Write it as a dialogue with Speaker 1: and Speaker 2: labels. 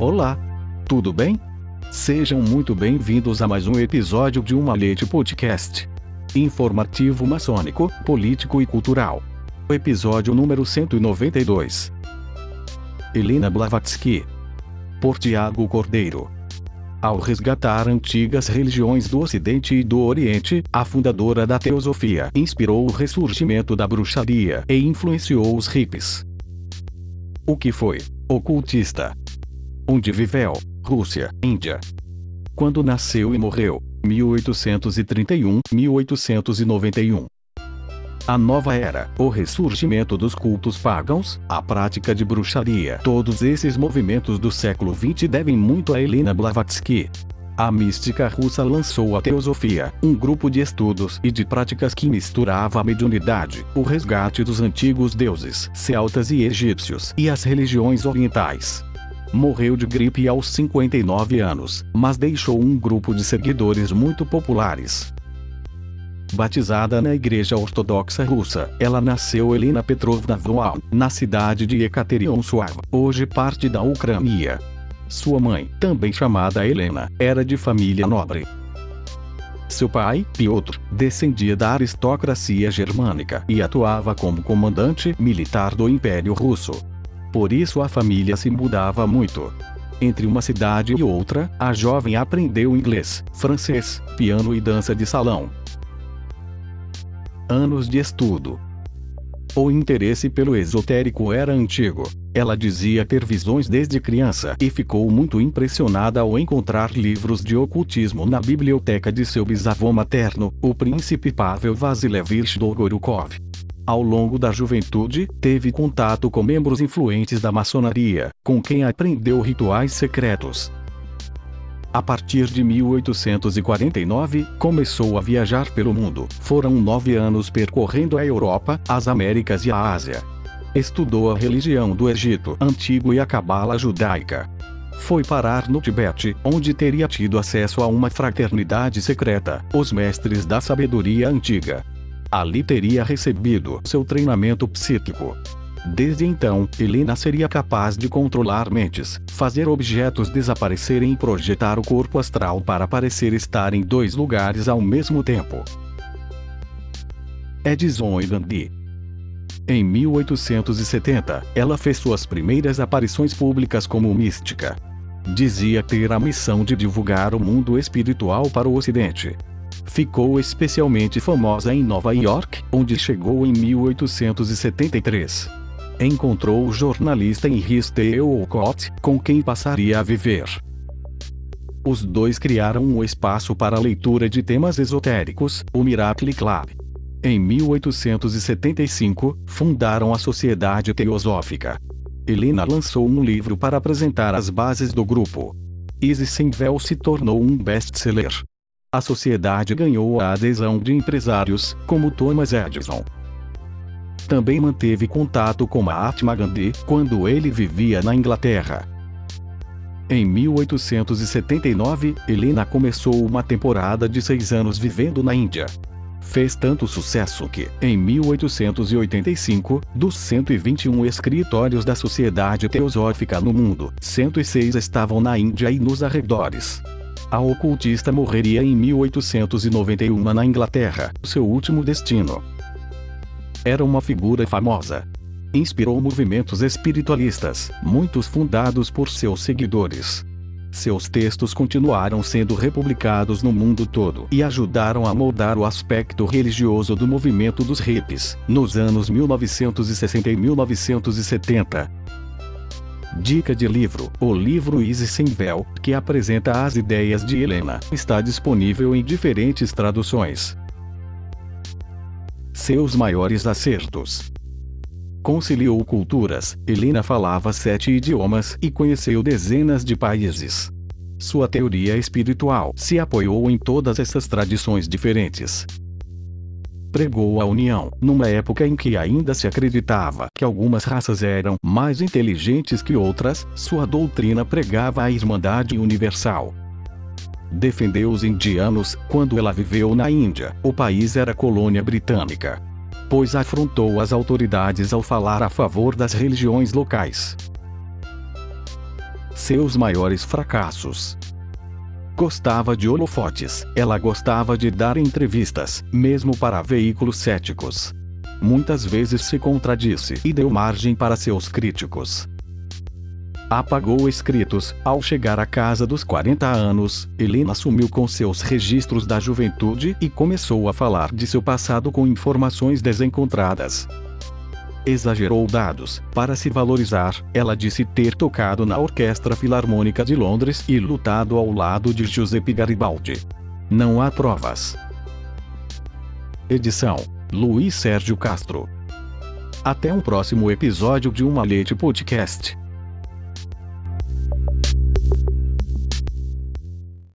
Speaker 1: Olá! Tudo bem? Sejam muito bem-vindos a mais um episódio de Uma Leite Podcast. Informativo maçônico, político e cultural. Episódio número 192. Helena Blavatsky. Por Tiago Cordeiro. Ao resgatar antigas religiões do Ocidente e do Oriente, a fundadora da teosofia inspirou o ressurgimento da bruxaria e influenciou os hippies. O que foi? Ocultista. Onde viveu? Rússia, Índia. Quando nasceu e morreu? 1831-1891. A nova era, o ressurgimento dos cultos pagãos, a prática de bruxaria. Todos esses movimentos do século XX devem muito a Helena Blavatsky. A mística russa lançou a Teosofia, um grupo de estudos e de práticas que misturava a mediunidade, o resgate dos antigos deuses celtas e egípcios e as religiões orientais. Morreu de gripe aos 59 anos, mas deixou um grupo de seguidores muito populares. Batizada na Igreja Ortodoxa Russa, ela nasceu Helena Petrovna Voal, na cidade de Ekaterinsuar, hoje parte da Ucrânia. Sua mãe, também chamada Helena, era de família nobre. Seu pai, Piotr, descendia da aristocracia germânica e atuava como comandante militar do Império Russo. Por isso a família se mudava muito. Entre uma cidade e outra, a jovem aprendeu inglês, francês, piano e dança de salão anos de estudo. O interesse pelo esotérico era antigo. Ela dizia ter visões desde criança e ficou muito impressionada ao encontrar livros de ocultismo na biblioteca de seu bisavô materno, o príncipe Pavel Vasilevich Dolgorukov. Ao longo da juventude, teve contato com membros influentes da maçonaria, com quem aprendeu rituais secretos, a partir de 1849, começou a viajar pelo mundo. Foram nove anos percorrendo a Europa, as Américas e a Ásia. Estudou a religião do Egito Antigo e a Cabala judaica. Foi parar no Tibete, onde teria tido acesso a uma fraternidade secreta, os Mestres da Sabedoria Antiga. Ali teria recebido seu treinamento psíquico. Desde então, Helena seria capaz de controlar mentes, fazer objetos desaparecerem e projetar o corpo astral para parecer estar em dois lugares ao mesmo tempo. Edison e Gandhi Em 1870, ela fez suas primeiras aparições públicas como mística. Dizia ter a missão de divulgar o mundo espiritual para o Ocidente. Ficou especialmente famosa em Nova York, onde chegou em 1873 encontrou o jornalista Henry Olcott, com quem passaria a viver. Os dois criaram um espaço para a leitura de temas esotéricos, o Miracle Club. Em 1875, fundaram a Sociedade Teosófica. Helena lançou um livro para apresentar as bases do grupo. Easy Sem Véu se tornou um best-seller. A sociedade ganhou a adesão de empresários, como Thomas Edison também manteve contato com Mahatma Gandhi quando ele vivia na Inglaterra. Em 1879, Helena começou uma temporada de seis anos vivendo na Índia. Fez tanto sucesso que, em 1885, dos 121 escritórios da Sociedade Teosófica no mundo, 106 estavam na Índia e nos arredores. A ocultista morreria em 1891 na Inglaterra, seu último destino. Era uma figura famosa. Inspirou movimentos espiritualistas, muitos fundados por seus seguidores. Seus textos continuaram sendo republicados no mundo todo e ajudaram a moldar o aspecto religioso do movimento dos hippies, nos anos 1960 e 1970. Dica de livro: O livro Easy Sem Véu, que apresenta as ideias de Helena, está disponível em diferentes traduções seus maiores acertos. Conciliou culturas, Helena falava sete idiomas e conheceu dezenas de países. Sua teoria espiritual se apoiou em todas essas tradições diferentes. Pregou a união, numa época em que ainda se acreditava que algumas raças eram mais inteligentes que outras, sua doutrina pregava a irmandade universal defendeu os indianos quando ela viveu na Índia. O país era colônia britânica. Pois afrontou as autoridades ao falar a favor das religiões locais. seus maiores fracassos. Gostava de holofotes, ela gostava de dar entrevistas, mesmo para veículos céticos. Muitas vezes se contradisse e deu margem para seus críticos. Apagou escritos. Ao chegar à casa dos 40 anos, Helena sumiu com seus registros da juventude e começou a falar de seu passado com informações desencontradas. Exagerou dados. Para se valorizar, ela disse ter tocado na Orquestra Filarmônica de Londres e lutado ao lado de Giuseppe Garibaldi. Não há provas. Edição: Luiz Sérgio Castro. Até um próximo episódio de Uma Leite Podcast.